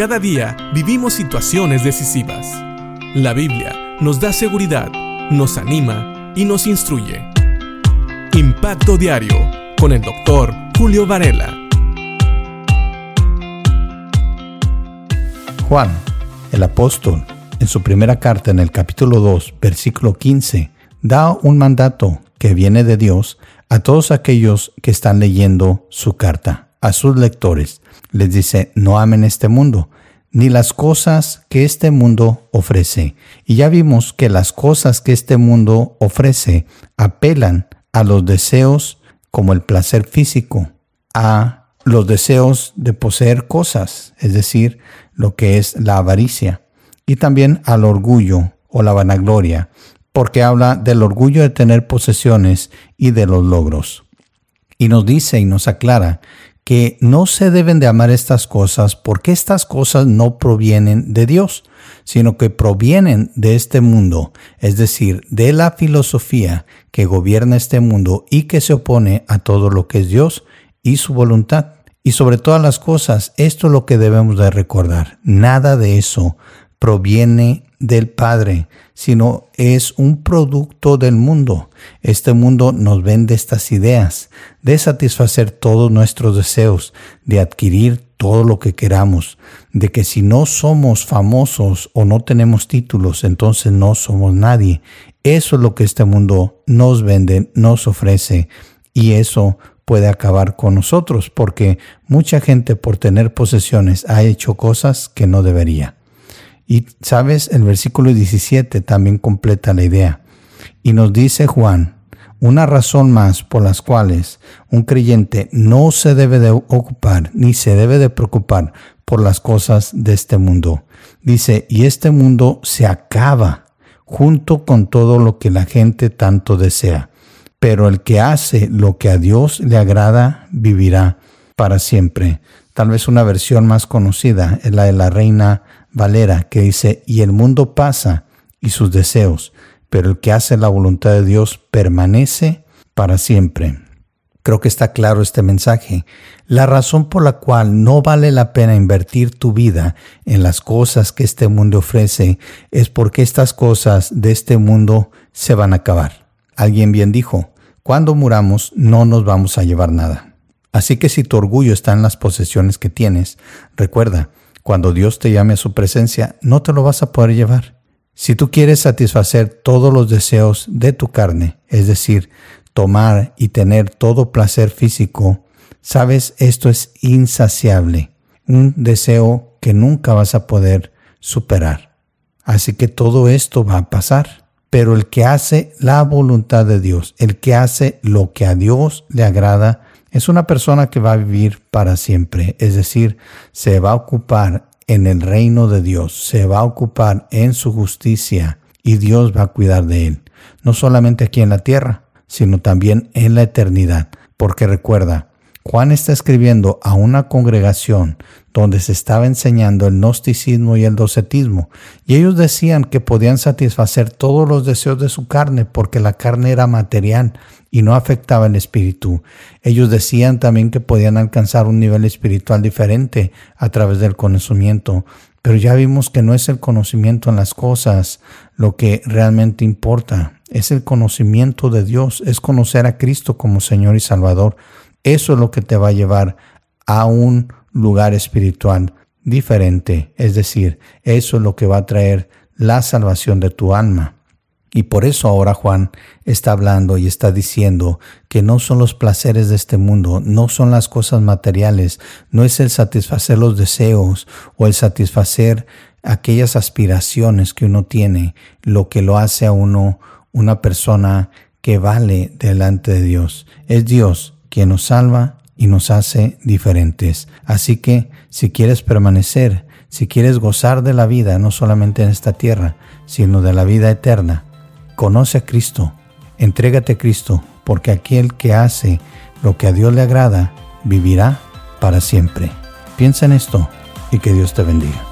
Cada día vivimos situaciones decisivas. La Biblia nos da seguridad, nos anima y nos instruye. Impacto Diario con el doctor Julio Varela. Juan, el apóstol, en su primera carta en el capítulo 2, versículo 15, da un mandato que viene de Dios a todos aquellos que están leyendo su carta, a sus lectores. Les dice, no amen este mundo, ni las cosas que este mundo ofrece. Y ya vimos que las cosas que este mundo ofrece apelan a los deseos como el placer físico, a los deseos de poseer cosas, es decir, lo que es la avaricia, y también al orgullo o la vanagloria, porque habla del orgullo de tener posesiones y de los logros. Y nos dice y nos aclara que no se deben de amar estas cosas porque estas cosas no provienen de Dios, sino que provienen de este mundo, es decir, de la filosofía que gobierna este mundo y que se opone a todo lo que es Dios y su voluntad. Y sobre todas las cosas, esto es lo que debemos de recordar. Nada de eso proviene del Padre, sino es un producto del mundo. Este mundo nos vende estas ideas de satisfacer todos nuestros deseos, de adquirir todo lo que queramos, de que si no somos famosos o no tenemos títulos, entonces no somos nadie. Eso es lo que este mundo nos vende, nos ofrece, y eso puede acabar con nosotros, porque mucha gente por tener posesiones ha hecho cosas que no debería. Y sabes, el versículo 17 también completa la idea. Y nos dice Juan, una razón más por las cuales un creyente no se debe de ocupar ni se debe de preocupar por las cosas de este mundo. Dice, y este mundo se acaba junto con todo lo que la gente tanto desea. Pero el que hace lo que a Dios le agrada vivirá para siempre. Tal vez una versión más conocida es la de la reina Valera, que dice, y el mundo pasa y sus deseos, pero el que hace la voluntad de Dios permanece para siempre. Creo que está claro este mensaje. La razón por la cual no vale la pena invertir tu vida en las cosas que este mundo ofrece es porque estas cosas de este mundo se van a acabar. Alguien bien dijo, cuando muramos no nos vamos a llevar nada. Así que si tu orgullo está en las posesiones que tienes, recuerda, cuando Dios te llame a su presencia, no te lo vas a poder llevar. Si tú quieres satisfacer todos los deseos de tu carne, es decir, tomar y tener todo placer físico, sabes, esto es insaciable, un deseo que nunca vas a poder superar. Así que todo esto va a pasar. Pero el que hace la voluntad de Dios, el que hace lo que a Dios le agrada, es una persona que va a vivir para siempre, es decir, se va a ocupar en el reino de Dios, se va a ocupar en su justicia y Dios va a cuidar de él, no solamente aquí en la tierra, sino también en la eternidad, porque recuerda, Juan está escribiendo a una congregación donde se estaba enseñando el gnosticismo y el docetismo, y ellos decían que podían satisfacer todos los deseos de su carne porque la carne era material y no afectaba el espíritu. Ellos decían también que podían alcanzar un nivel espiritual diferente a través del conocimiento, pero ya vimos que no es el conocimiento en las cosas lo que realmente importa, es el conocimiento de Dios, es conocer a Cristo como Señor y Salvador. Eso es lo que te va a llevar a un lugar espiritual diferente. Es decir, eso es lo que va a traer la salvación de tu alma. Y por eso ahora Juan está hablando y está diciendo que no son los placeres de este mundo, no son las cosas materiales, no es el satisfacer los deseos o el satisfacer aquellas aspiraciones que uno tiene lo que lo hace a uno una persona que vale delante de Dios. Es Dios quien nos salva y nos hace diferentes. Así que si quieres permanecer, si quieres gozar de la vida, no solamente en esta tierra, sino de la vida eterna, conoce a Cristo, entrégate a Cristo, porque aquel que hace lo que a Dios le agrada, vivirá para siempre. Piensa en esto y que Dios te bendiga.